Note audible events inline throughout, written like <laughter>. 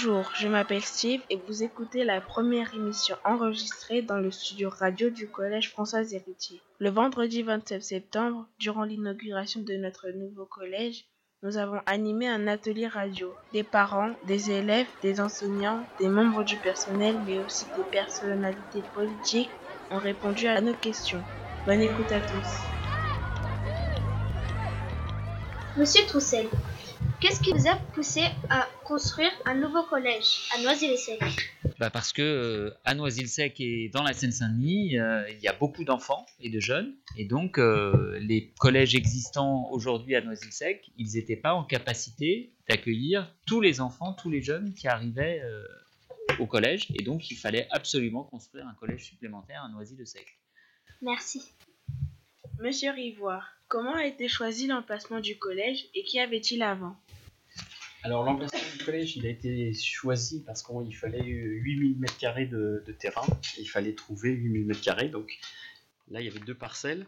Bonjour, je m'appelle Steve et vous écoutez la première émission enregistrée dans le studio radio du Collège François Héritier. Le vendredi 27 septembre, durant l'inauguration de notre nouveau collège, nous avons animé un atelier radio. Des parents, des élèves, des enseignants, des membres du personnel, mais aussi des personnalités politiques ont répondu à nos questions. Bonne écoute à tous. Monsieur Troussel, qu'est-ce qui vous a poussé à construire un nouveau collège à Noisy-le-Sec? Bah Parce que euh, à Noisy-le-Sec et dans la Seine-Saint-Denis, euh, il y a beaucoup d'enfants et de jeunes. Et donc, euh, les collèges existants aujourd'hui à Noisy-le-Sec, ils n'étaient pas en capacité d'accueillir tous les enfants, tous les jeunes qui arrivaient au collège. Et donc, il fallait absolument construire un collège supplémentaire à Noisy-le-Sec. Merci. Monsieur Rivoire, comment a été choisi l'emplacement du collège et qu'y avait-il avant? Alors l'emplacement du collège, il a été choisi parce qu'il fallait 8000 m2 de, de terrain. il fallait trouver 8000 m2. Donc là, il y avait deux parcelles.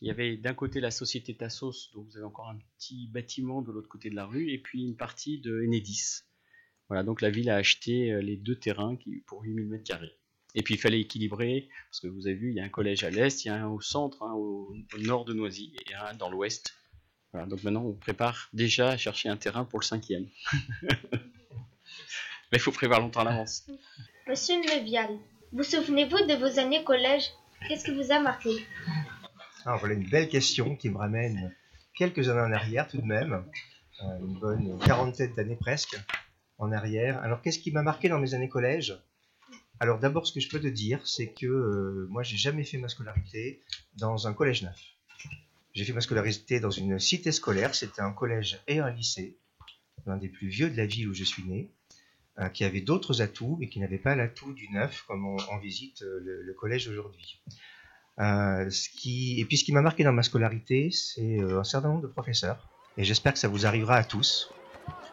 Il y avait d'un côté la société Tassos, donc vous avez encore un petit bâtiment de l'autre côté de la rue, et puis une partie de Enedis. Voilà, donc la ville a acheté euh, les deux terrains pour 8000 m2. Et puis il fallait équilibrer, parce que vous avez vu, il y a un collège à l'est, il y a un au centre, un au, nord de Noisy, et un dans l'ouest. Voilà, donc maintenant on prépare déjà à chercher un terrain pour le cinquième. <laughs> Mais il faut prévoir longtemps à l'avance. Monsieur Levial, vous souvenez-vous de vos années collège? Qu'est-ce qui vous a marqué? Alors voilà une belle question qui me ramène quelques années en arrière tout de même, euh, une bonne quarantaine d'années presque en arrière. Alors qu'est-ce qui m'a marqué dans mes années collège? Alors d'abord, ce que je peux te dire, c'est que euh, moi, j'ai jamais fait ma scolarité dans un collège neuf. J'ai fait ma scolarité dans une cité scolaire. C'était un collège et un lycée, l'un des plus vieux de la ville où je suis né, euh, qui avait d'autres atouts, mais qui n'avait pas l'atout du neuf comme on, visite euh, le, collège aujourd'hui. ce qui, et puis ce qui m'a marqué dans ma scolarité, c'est un certain nombre de professeurs. Et j'espère que ça vous arrivera à tous,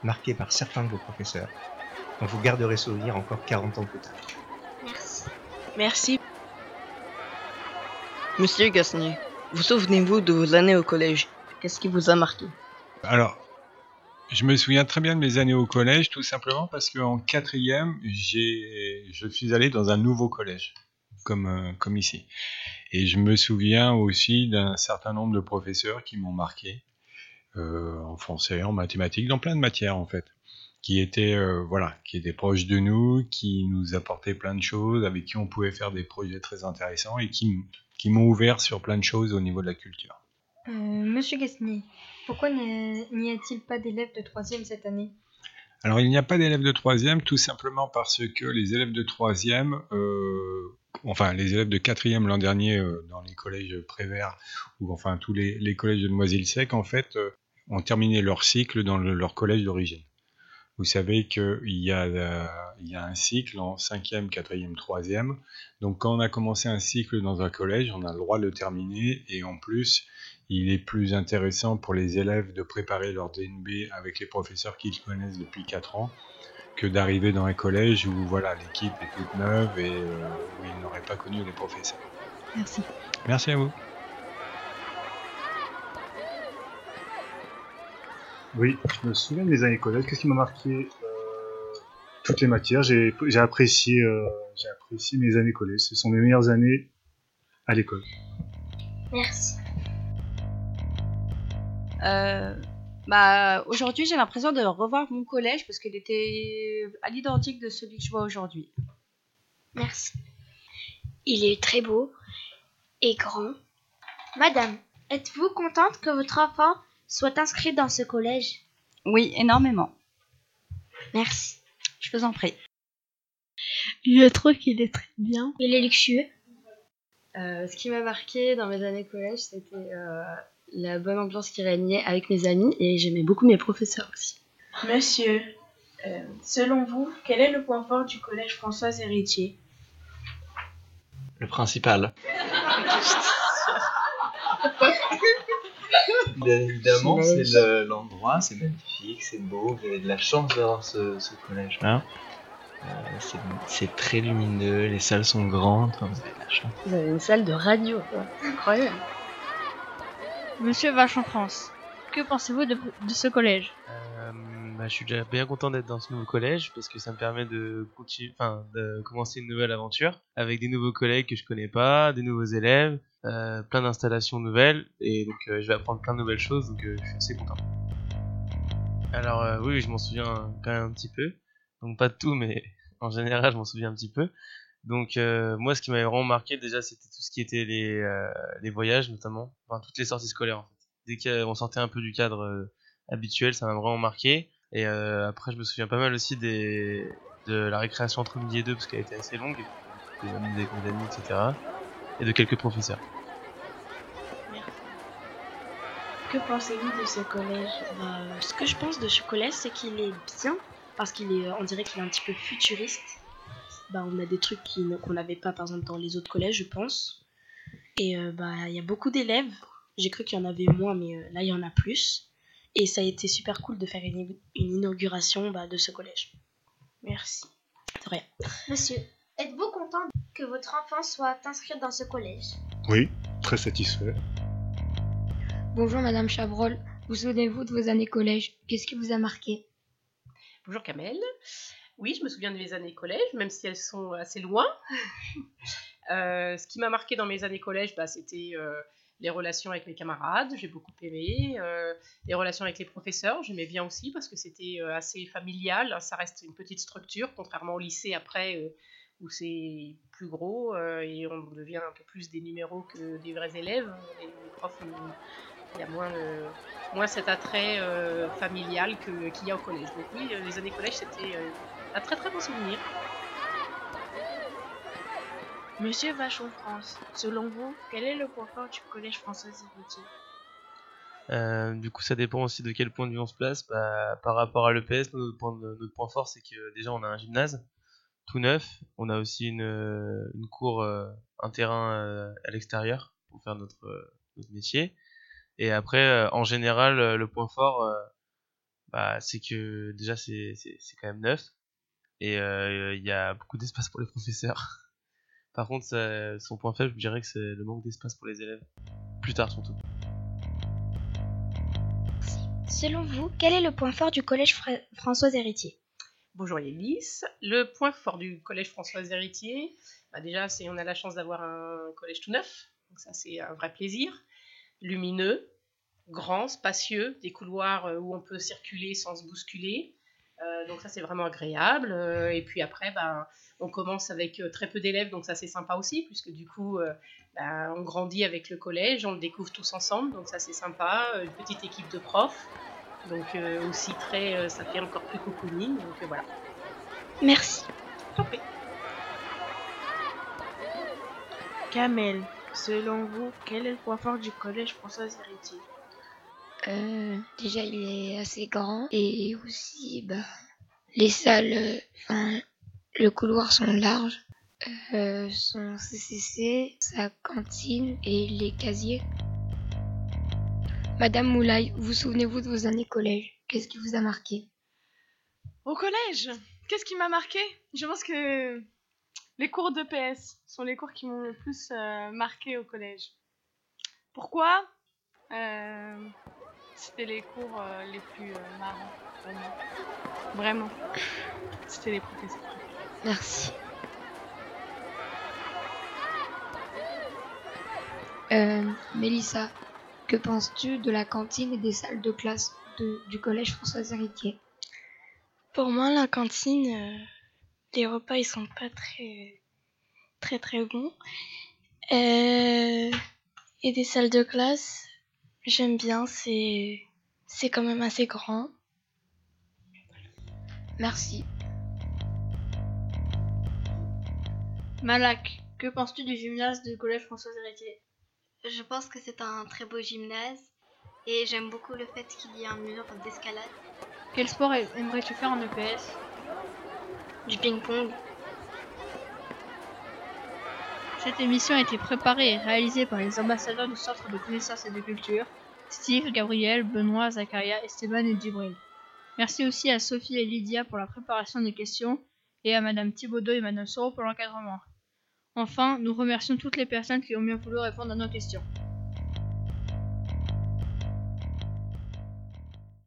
marqués par certains de vos professeurs, dont vous garderez souvenir encore 40 ans plus tard. Merci. Monsieur Gasnier, vous souvenez-vous de vos années au collège? Qu'est-ce qui vous a marqué? Alors, je me souviens très bien de mes années au collège, tout simplement parce qu'en quatrième, je suis allé dans un nouveau collège, comme, euh, comme ici. Et je me souviens aussi d'un certain nombre de professeurs qui m'ont marqué, euh, en français, en mathématiques, dans plein de matières en fait qui était euh, voilà, qui était proche de nous, qui nous apportait plein de choses, avec qui on pouvait faire des projets très intéressants et qui, qui m'ont ouvert sur plein de choses au niveau de la culture. Euh, Monsieur Gasnier, pourquoi n'y a-t-il pas d'élèves de troisième cette année? Alors il n'y a pas d'élèves de troisième tout simplement parce que les élèves de troisième, euh, enfin les élèves de quatrième l'an dernier euh, dans les collèges Prévert ou enfin tous les, les collèges de Noisy-le-Sec en fait ont terminé leur cycle dans leur collège d'origine. Vous savez qu'il y, a, euh, il y a un cycle en 5e, 4e, 3e. Donc quand on a commencé un cycle dans un collège, on a le droit de le terminer. Et en plus, il est plus intéressant pour les élèves de préparer leur DNB avec les professeurs qu'ils connaissent depuis 4 ans que d'arriver dans un collège où voilà l'équipe est toute neuve et euh, où ils n'auraient pas connu les professeurs. Merci. Merci à vous. Oui, je me souviens des années collège. Qu'est-ce qui m'a marqué euh, Toutes les matières? J'ai apprécié, euh, apprécié mes années collège. Ce sont mes meilleures années à l'école. Merci. Euh, bah, aujourd'hui, j'ai l'impression de revoir mon collège parce qu'il était à l'identique de celui que je vois aujourd'hui. Merci. Il est très beau et grand. Madame, êtes-vous contente que votre enfant soit inscrit dans ce collège Oui, énormément. Merci. Je vous en prie. Je trouve qu'il est très bien. Il est luxueux. Euh, ce qui m'a marqué dans mes années collège, c'était euh, la bonne ambiance qui régnait avec mes amis et j'aimais beaucoup mes professeurs aussi. Monsieur, euh, selon vous, quel est le point fort du collège François Héritier? Le principal. <laughs> <laughs> Bien évidemment, c'est l'endroit, c'est magnifique, c'est beau, vous avez de la chance d'avoir ce, collège-là. Euh, c'est très lumineux, les salles sont grandes, vous avez de la chance. Vous avez une salle de radio, incroyable. Monsieur Vachon France, que pensez-vous de, ce collège? Euh, Bah, je suis déjà bien content d'être dans ce nouveau collège parce que ça me permet de, continuer, de commencer une nouvelle aventure avec des nouveaux collègues que je connais pas, des nouveaux élèves, euh, plein d'installations nouvelles et donc euh, je vais apprendre plein de nouvelles choses donc euh, je suis assez content. Alors oui, je m'en souviens quand même un petit peu, donc pas de tout mais <laughs> en général je m'en souviens un petit peu. Donc moi ce qui m'avait vraiment marqué déjà c'était tout ce qui était les, les voyages notamment, enfin toutes les sorties scolaires en fait. Dès qu'on sortait un peu du cadre habituel, ça m'a vraiment marqué. Et après, je me souviens pas mal aussi des, de la récréation entre midi et deux parce qu'elle était assez longue, des amis, des amis, etc. Et de quelques professeurs. Que pensez-vous de ce collège? Bah, ce que je pense de ce collège, c'est qu'il est bien parce qu'il est, on dirait qu'il est un petit peu futuriste. Bah, on a des trucs qu'on n'avait pas par exemple dans les autres collèges, je pense. Et euh, bah, il y a beaucoup d'élèves. J'ai cru qu'il y en avait moins, mais euh, là il y en a plus. Et ça a été super cool de faire une, une inauguration bah, de ce collège. Merci. De rien. Monsieur, êtes-vous que votre enfant soit inscrit dans ce collège Oui, très satisfait. Bonjour Madame Chabrol, vous souvenez-vous de vos années collège? Qu'est-ce qui vous a marqué? Bonjour Kamel. Oui, je me souviens de mes années collège, même si elles sont assez loin. <laughs> Euh, ce qui m'a marqué dans mes années collège, bah, c'était euh, les relations avec mes camarades, j'ai beaucoup aimé. euh, les relations avec les professeurs, j'aimais bien aussi parce que c'était euh, assez familial. Ça reste une petite structure, contrairement au lycée après euh, où c'est plus gros euh, et on devient un peu plus des numéros que des vrais élèves. Les, les profs, il y a moins, moins cet attrait euh, familial qu'il y a au collège. Donc oui, euh, les années collège, c'était euh, un très très bon souvenir. Monsieur Vachon France, selon vous, quel est le point fort du collège François Héritier Euh, du coup, ça dépend aussi de quel point de vue on se place. Bah, par rapport à l'EPS, notre point fort, c'est que déjà, on a un gymnase tout neuf. On a aussi une, euh, cour, euh, un terrain euh, à l'extérieur pour faire notre, métier. Et après, en général, le point fort, bah, c'est que déjà, c'est quand même neuf. Et il y a beaucoup d'espace pour les professeurs. <laughs> Par contre, son point faible, je dirais que c'est le manque d'espace pour les élèves. Plus tard, surtout. Selon vous, quel est le point fort du collège Fra- François Héritier? Bonjour Yalis. Le point fort du collège Françoise Héritier, bah déjà, on a la chance d'avoir un collège tout neuf. Donc ça, c'est un vrai plaisir. Lumineux, grand, spacieux, des couloirs euh, où on peut circuler sans se bousculer. Euh, donc ça, c'est vraiment agréable. Euh, et puis après, bah, on commence avec très peu d'élèves, donc ça, c'est sympa aussi, puisque du coup, bah, on grandit avec le collège, on le découvre tous ensemble, donc ça, c'est sympa. Une petite équipe de profs. Donc euh, aussi très, euh, ça fait encore plus cocooning. Donc euh, voilà. Merci. Kamel, selon vous, quel est le point fort du collège François Héritier? Euh, déjà, il est assez grand et aussi, bah, les salles, enfin, le couloir sont larges. Euh, son CCC, sa cantine et les casiers. Madame Moulay, vous souvenez-vous de vos années collège? Qu'est-ce qui vous a marqué? Au collège, qu'est-ce qui m'a marqué? Je pense que les cours d'EPS sont les cours qui m'ont le plus euh, marqué au collège. Pourquoi? Euh, C'était les cours euh, les plus marrants moi. Vraiment. C'était les professeurs. Merci. Mélissa, que penses-tu de la cantine et des salles de classe de- du collège François Héritier? Pour moi, la cantine, euh, les repas ils sont pas très très très bons. Euh, et des salles de classe, j'aime bien, c'est c'est quand même assez grand. Merci. Malak, que penses-tu du gymnase du collège François Héritier? Je pense que c'est un très beau gymnase et j'aime beaucoup le fait qu'il y ait un mur d'escalade. Quel sport aimerais-tu faire en EPS Du ping-pong. Cette émission a été préparée et réalisée par les ambassadeurs du Centre de connaissances et de culture, Steve, Gabriel, Benoît, Zakaria, Esteban et Djibril. Merci aussi à Sophie et Lydia pour la préparation des questions et à Madame Thibaudot et Madame Soro pour l'encadrement. Enfin, nous remercions toutes les personnes qui ont bien voulu répondre à nos questions.